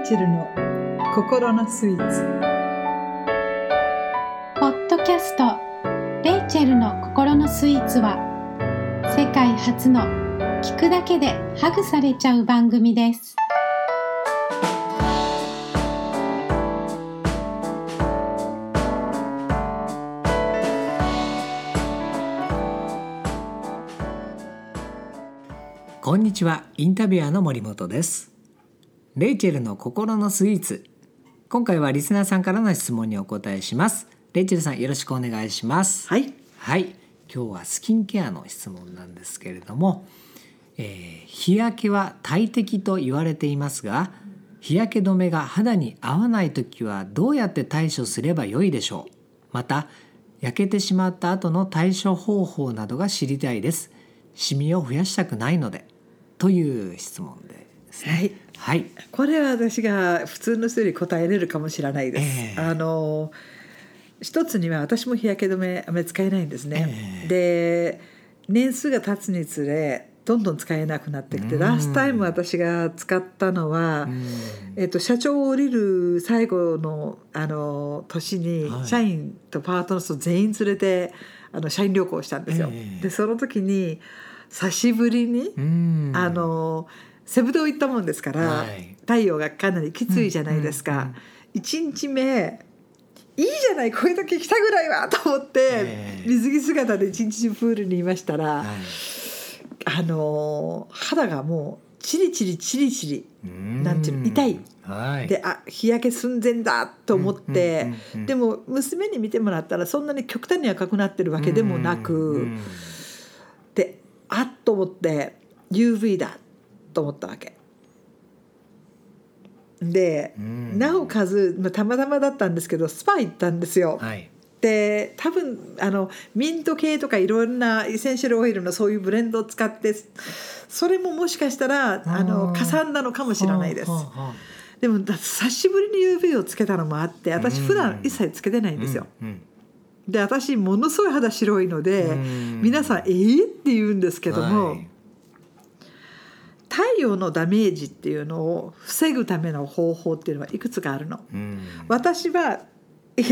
レイチェルの心のスイーツ。ポッドキャスト「レイチェルの心のスイーツは」世界初の聞くだけでハグされちゃう番組です。こんにちは。インタビュアーの森本ですレイチェルの心のスイーツ。今回はリスナーさんからの質問にお答えします。レイチェルさんよろしくお願いします。はい。はい。今日はスキンケアの質問なんですけれども、えー日焼けは大敵と言われていますが日焼け止めが肌に合わない時はどうやって対処すればよいでしょう？また焼けてしまった後の対処方法などが知りたいです。シミを増やしたくないので。という質問ですね。はいはい。これは私が普通の人より答えれるかもしれないです、ええ。あの一つには私も日焼け止めあまり使えないんですね、えで年数が経つにつれどんどん使えなくなってきてうん。ラストタイム私が使ったのは、うん。えっと、社長を降りる最後のあの年にはい。社員とパートナーと全員連れてあの社員旅行をしたんですよ。ええ。でその時に久しぶりに、うん。あのセブ島行ったもんですから、はい。太陽がかなりきついじゃないですか。うんうんうん。一日目いいじゃないこういう時来たぐらいはと思って、ええ。水着姿で一日中プールにいましたら、はい。あの肌がもうチリチリチリチリうん。なんていうの痛い。はい。であ日焼け寸前だと思って、でも娘に見てもらったらそんなに極端に赤くなってるわけでもなく、うんであっと思って UV だと思ったわけ。で、うんなおかず、まあ、たまたまだったんですけどスパ行ったんですよ。はいで多分あのミント系とかいろんなエッセンシャルオイルのそういうブレンドを使ってそれももしかしたらあのかさんだのかもしれないです。でもだ久しぶりに UV をつけたのもあって私うん普段一切つけてないんですよ。うんで私ものすごい肌白いのでうん皆さん「えー?」って言うんですけども、はい太陽のダメージっていうのを防ぐための方法っていうのはいくつかあるの。うん。私はえ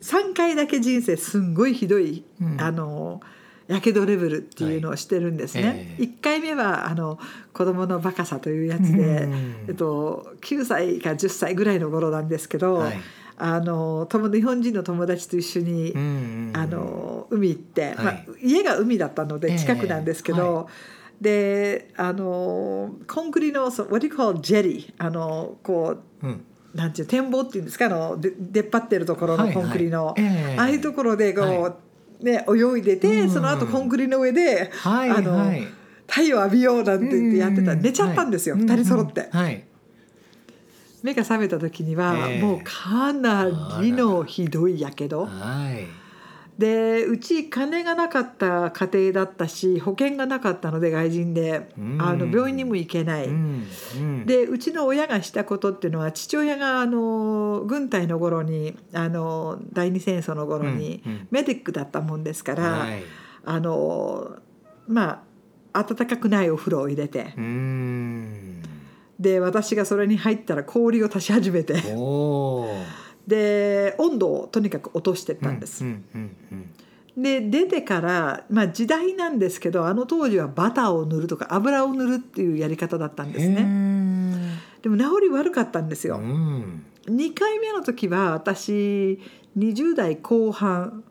3回だけ人生すんごいひどい、うん。あのやけどレベルっていうのをしてるんですね。はい。ええ。1回目はあの子供のバカさというやつで、うん。えっと、9歳か10歳ぐらいの頃なんですけど、はい。あの友日本人の友達と一緒に、うんあの海行って、まあはい、家が海だったので近くなんですけど、ええはであのコンクリのそう what do you call jetty? あのこううん。なんていう展望っていうんですか？あので出っ張ってるところのコンクリの、はいはいええ。ああいうところでこう、はね、泳いでて、うん。その後コンクリの上で、はいあのはい太陽浴びようなんて言ってやってた。らうん。寝ちゃったんですよ、はい。二人揃って、うん。はい。目が覚めた時には、ええ。もうかなりのひどいやけどはいでうち金がなかった家庭だったし保険がなかったので外人で、うん。あの病院にも行けない。うん。うん。でうちの親がしたことっていうのは父親があの軍隊の頃にあの第二戦争の頃にメディックだったもんですから、はい。あのまあ暖かくないお風呂を入れて。うん。で私がそれに入ったら氷を足し始めてで温度をとにかく落としてったんです。で出てから、まあ、時代なんですけどあの当時はバターを塗るとか油を塗るっていうやり方だったんですね。ねでも治り悪かったんですよ。うん2回目の時は私20代後半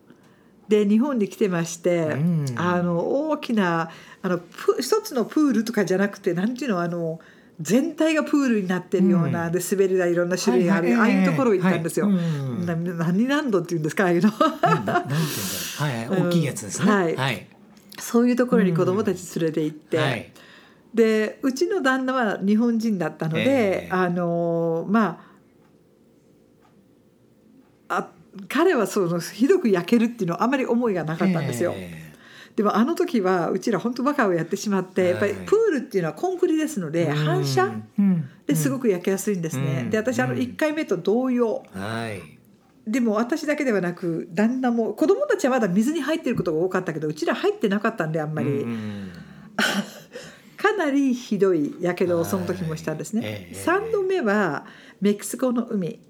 で日本に来てまして、うんあの大きなあのプ一つのプールとかじゃなくてなんていうのあの全体がプールになってるような、うん。で滑り台いろんな種類ある、ああいうところ行ったんですよ。何ランドっていうんですか？ああいうの。大きいやつですね。うんはい。はい。そういうところに子供たち連れて行って、はい。でうちの旦那は日本人だったので、ええ。あのまああ彼はそのひどく焼けるっていうのはあまり思いがなかったんですよ。えでもあの時はうちら本当バカをやってしまって、やっぱりはいプールっていうのはコンクリですのえで反射？うん。ですごく焼けやすいんですね。うん。で私あのうん。1回目と同様。はい。でも私だけではなく旦那も子供たちはまだ水に入ってることが多かったけどうちら入ってなかったんであんまり。うん かなりひどいやけどをその時もしたんですね。はいええ。3度目はメキシコの海。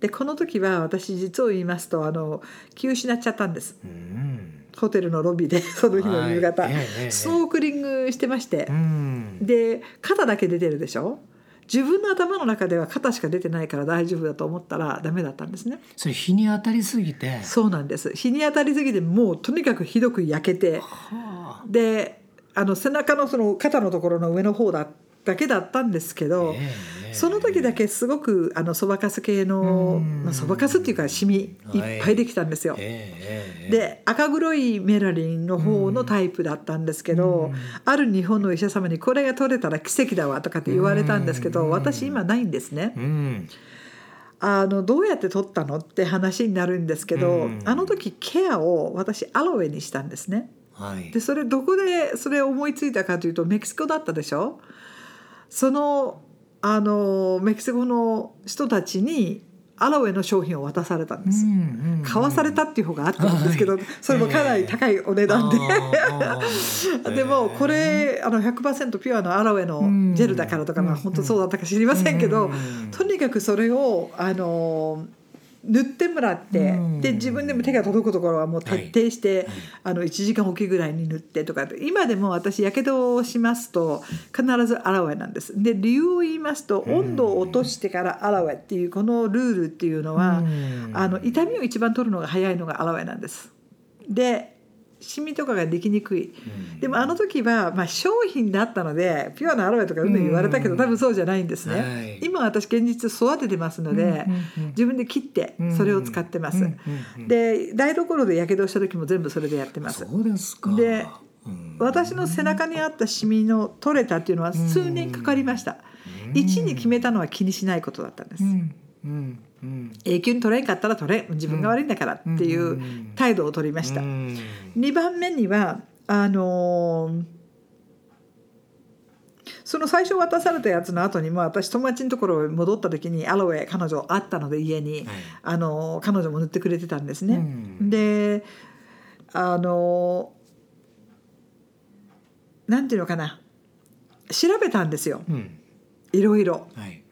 でこの時は私実を言いますとあの気を失っちゃったんです。うんホテルのロビーで その日の夕方、はいスノークリングしてまして。う、ん。で肩だけ出てるでしょ？自分の頭の中では肩しか出てないから大丈夫だと思ったらダメだったんですね。それ日に当たりすぎて？そうなんです。日に当たりすぎてもうとにかくひどく焼けて。はあ。であの背中のその肩のところの上の方だだけだったんですけど、ええその時だけすごくあのそばかす系のそばかすっていうかシミい。っぱいできたんですよ。で赤黒いメラリンの方のタイプだったんですけど、うん。ある日本のお医者様に「これが取れたら奇跡だわ」とかって言われたんですけど、うん。私今ないんですね。うん。あのどうやって取ったのって話になるんですけど、うん。あの時ケアを私アロエにしたんですね。はい。でそれどこでそれを思いついたかというとメキシコだったでしょ？そのあのメキシコの人たちにアロエの商品を渡されたんです。買わされたっていう方があったんですけど、はい。それもかなり高いお値段で。あー でもこれあの100%ピュアのアロエのジェルだからとか、まあうん本当そうだったか知りませんけど、うん。とにかくそれをあの塗ってもらって、うん。で自分でも手が届くところはもう徹底して、あの1時間おきぐらいに塗ってとか今でも私やけどをしますと必ずアロエなんです。で理由を言いますと温度を落としてからアロエっていうこのルールっていうのは、うん。あの痛みを一番取るのが早いのがアロエなんです。でシミとかができにくい。うんでもあの時は、まあ、商品だったのでピュアなアロエとかうんぬん言われたけどうん多分そうじゃないんですね。はい今私現実育ててますので、自分で切ってそれを使ってます。で台所でやけどした時も全部それでやってます。そうですかでうん私の背中にあったシミの取れたっていうのは数年かかりました。うん一に決めたのは気にしないことだったんです。うんうんうん。永久に取れんかったら取れ自分が悪いんだからっていう態度を取りました。うん。2番目にはあのーその最初渡されたやつの後にも私友達のところに戻った時にアロエ彼女あったので家に、はい。あのー彼女も塗ってくれてたんですね。うん。であのーなんていうのかな。調べたんですよ。うん。いろいろ。はい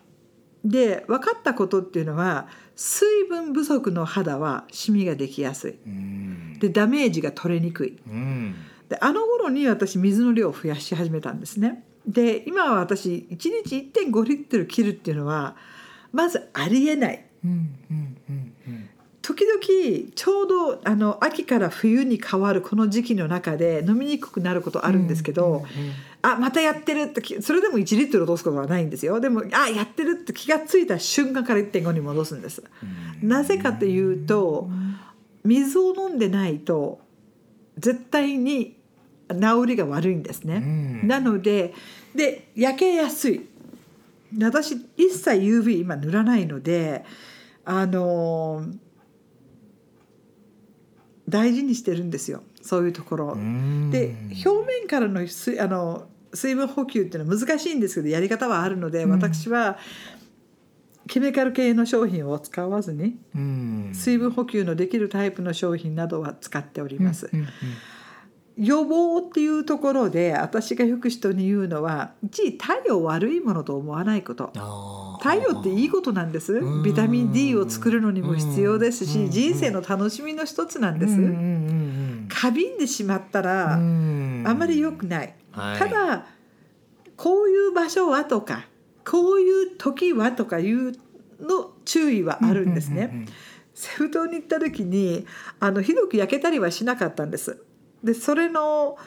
で分かったことっていうのは水分不足の肌はシミができやすい。うんでダメージが取れにくい。うんであの頃に私水の量を増やし始めたんですね。で今は私1日1.5リットル切るっていうのはまずありえない。うんうんうんうん時々ちょうどあの秋から冬に変わるこの時期の中で飲みにくくなることあるんですけど、あまたやってるってきそれでも1リットル落とすことはないんですよでもあやってるって気がついた瞬間から1.5に戻すんです。なぜかというと水を飲んでないと絶対に治りが悪いんですね。うんなのでで焼けやすい私一切 UV 今塗らないのであの大事にしてるんですよそういうところ。うんで表面からの水あの水分補給っていうのは難しいんですけどやり方はあるので、うん。私はケミカル系の商品を使わずにうん。水分補給のできるタイプの商品などは使っております。うんうん予防っていうところで私がよく人に言うのは一位太陽を悪いものと思わないこと。太陽っていいことなんです。うん。ビタミン D を作るのにも必要ですうん。し人生の楽しみの一つなんです。うんうんうん過敏でしまったうらん。あまり良くないはいただこういう場所はとかこういう時はとかいうの注意はあるんですね。うんうんうんセフ島に行った時にあのひどく焼けたりはしなかったんです。でそれの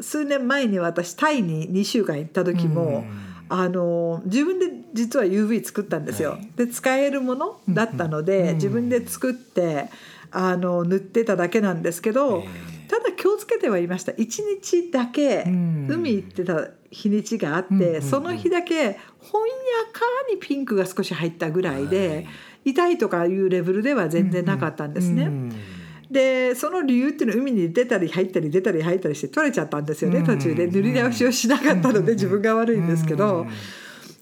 数年前に私タイに2週間行った時も、あの自分で実は UV 作ったんですよ。はいで使えるものだったので、うん自分で作ってあの塗ってただけなんですけど、えただ気をつけてはいました。1日だけうん。海行ってた日にちがあって、その日だけほんやかにピンクが少し入ったぐらいで。はい。痛いとかいうレベルでは全然なかったんですね。うん。でその理由っていうのは海に出たり入ったり出たり入ったりして取れちゃったんですよね、うん途中で塗り直しをしなかったので自分が悪いんですけど、うん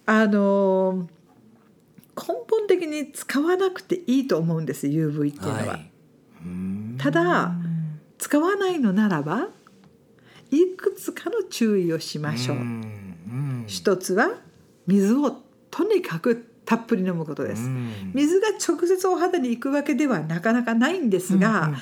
あの根本的に使わなくていいと思うんです UV っていうのは。ただ使わないのならばいくつかの注意をしましょう。ん一つは水をとにかくたっぷり飲むことです。うん水が直接お肌に行くわけではなかなかないんですが、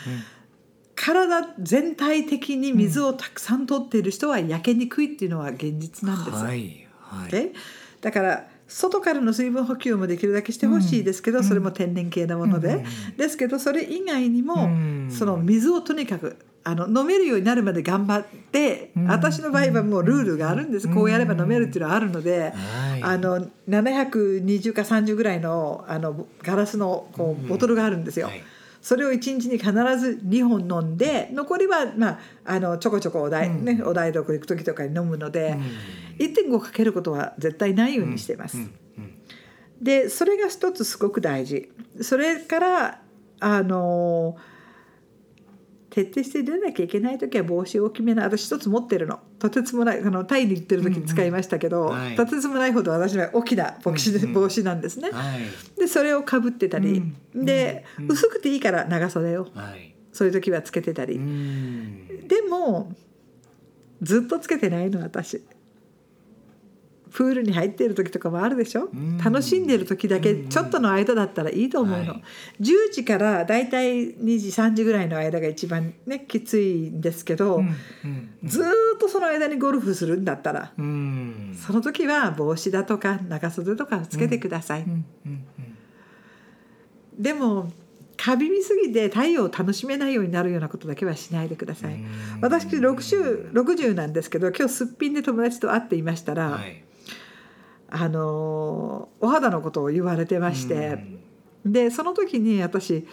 体全体的に水をたくさん取っている人は焼けにくいっていうのは現実なんです。はいはい。でだから外からの水分補給もできるだけしてほしいですけど、うん。それも天然系なもので、ですけどそれ以外にも、うん。その水をとにかくあの飲めるようになるまで頑張って、うん。私の場合はもうルールがあるんです、こうやれば飲めるっていうのはあるので。はい。あの720か30ぐらいのあのガラスのこうボトルがあるんですよ。はいそれを1日に必ず2本飲んで残りは、まあ、あのちょこちょこお台,、うん。ね、お台所行く時とかに飲むので、うん。1.5かけることは絶対ないようにしています。でそれが一つすごく大事。それからあの徹底して出なきゃいけない時は帽子を大きめな私一つ持ってるの。とてつもないあのタイに行ってる時に使いましたけど、うんうんはい。とてつもないほど私は大きな帽子,、うんうん帽子なんですね。はい。でそれをかぶってたり、うんで、うん。薄くていいから長袖を。はい。そういう時はつけてたり、うん。でもずっとつけてないの私プールに入っている時とかもあるでしょ、ん。楽しんでる時だけうん。ちょっとの間だったらいいと思うの、はい。10時からだいたい2時3時ぐらいの間が一番ねきついんですけど、うんうんずーっとその間にゴルフするんだったらうん。その時は帽子だとか長袖とかつけてください、でもカビみすぎて太陽を楽しめないようになるようなことだけはしないでください、うん。私60 60なんですけど今日すっぴんで友達と会っていましたら、はいあのーお肌のことを言われてまして、でその時に私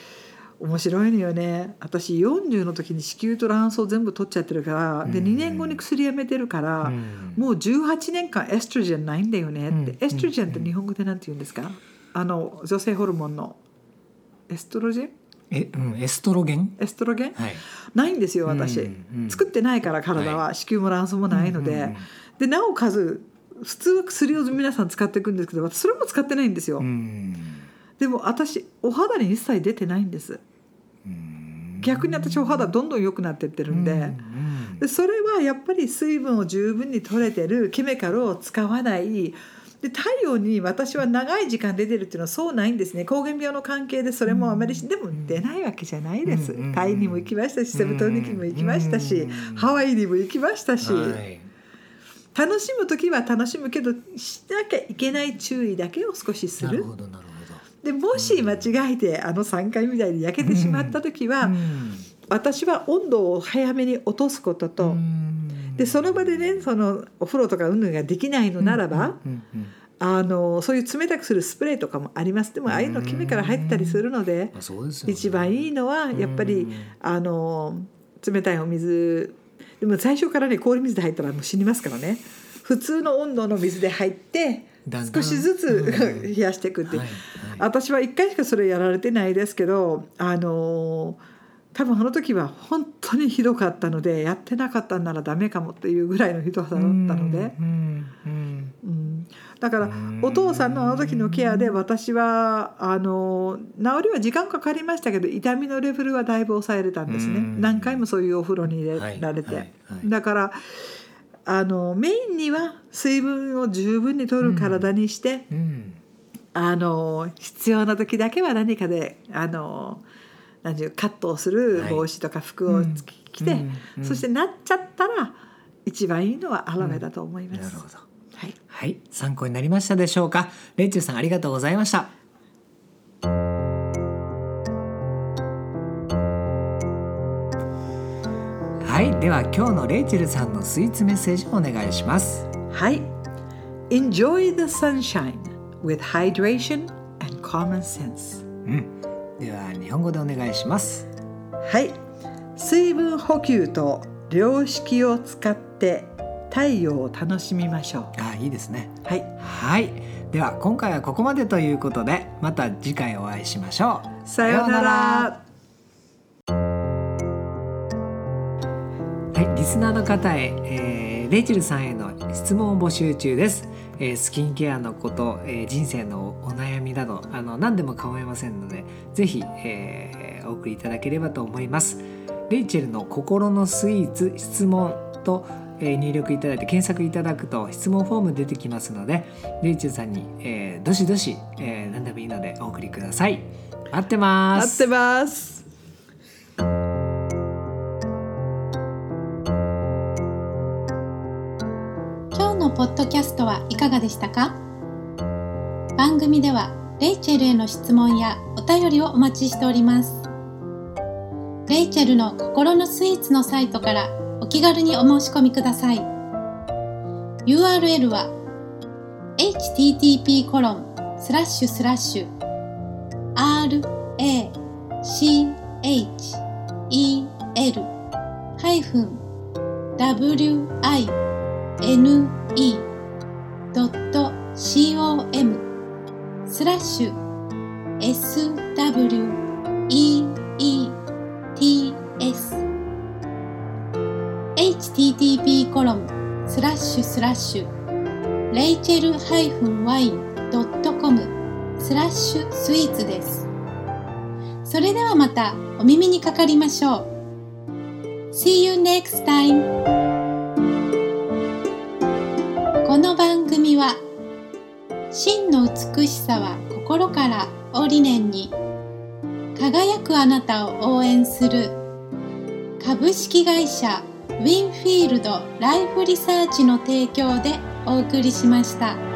面白いのよね。私40の時に子宮と卵巣全部取っちゃってるから、でうん。2年後に薬やめてるから、うん。もう18年間エストロジェンないんだよねって、うん。エストロジェンって日本語で何て言うんですか？あの女性ホルモンの。エストロジェン？え、うん、エストロゲン？エストロゲン、はい。ないんですよ私、うんうん作ってないから体は、は子宮も卵巣もないので、うん。でなおかつ普通は薬を皆さん使っていくんですけど私それも使ってないんですよ、うん。でも私お肌に一切出てないんです。うん。逆に私お肌どんどん良くなってってるんで,、うんでそれはやっぱり水分を十分に取れてるケミカルを使わない。で太陽に私は長い時間出てるっていうのはそうないんですね。膠原病の関係でそれもあまりし、でも出ないわけじゃないです、うん。タイにも行きましたしセブ島にも行きましたし、うん。ハワイにも行きましたし、はい楽しむ時は楽しむけどしなきゃいけない注意だけを少しする。なるほどなるほでもし間違えてあの3回みたいに焼けてしまった時は、ど。うん。私は温度を早めに落とすことと、うん。でその場でねそのお風呂とかうんぬんができないのならば、あのそういう冷たくするスプレーとかもあります。でもああいうのケミカル入ってたりするので、ね。一番いいのはやっぱり、うん。あの冷たいお水でも最初からね氷水で入ったらもう死にますからね。普通の温度の水で入って少しずつうん。冷やしていくって、はい。はい。私は1回しかそれやられてないですけどあの多分あの時は本当にひどかったのでやってなかったんならダメかもっていうぐらいのひどさだったので、うん。うんうん、だからうんお父さんのあの時のケアで私はあの治りは時間かかりましたけど痛みのレベルはだいぶ抑えれたんですね。うん。何回もそういうお風呂に入れられて、はいはいはい。だからあのメインには水分を十分に取る体にして、うん。あの必要な時だけは何かであの何ていうカットをするはい。帽子とか服を着着て、そしてなっちゃったら一番いいのはアロエだと思います。なるほど。はい。はい。参考になりましたでしょうか？レイチェルさんありがとうございました。はい。では今日のレイチェルさんのスイーツメッセージをお願いします。はい。Enjoy the sunshine with hydration and common sense。うんでは日本語でお願いしますはい。水分補給と良識を使って太陽を楽しみましょあいいですねう。はい。はいでは今回はここまでということでまた次回お会いしましょうさようなら。はい、リスナーの方へ、えーレイチェルさんへの質問を募集中です。えースキンケアのこと、えー人生のお悩みなどあの何でも構いませんのでぜひ、えーお送りいただければと思います。レイチェルの心のスイーツ質問と、えー入力いただいて検索いただくと質問フォーム出てきますのでレイチェルさんに、えーどしどし、えー何でもいいのでお送りください。待ってます。待ってます。ポッドキャストはいかがでしたか？番組ではレイチェルへの質問やお便りをお待ちしております。レイチェルの心のスイーツのサイトからお気軽にお申し込みください。URL は http コロンスラッシュスラッシュ rachel-wi ne.com スラッシュ sweets http コロンスラッシュスラッシュレイチェルハイフンワインドットコムスラッシュスイーツですそれではまたお耳にかかりましょう See you next time! 美しさは心からを理念に輝くあなたを応援する株式会社ウィンフィールドライフリサーチの提供でお送りしました。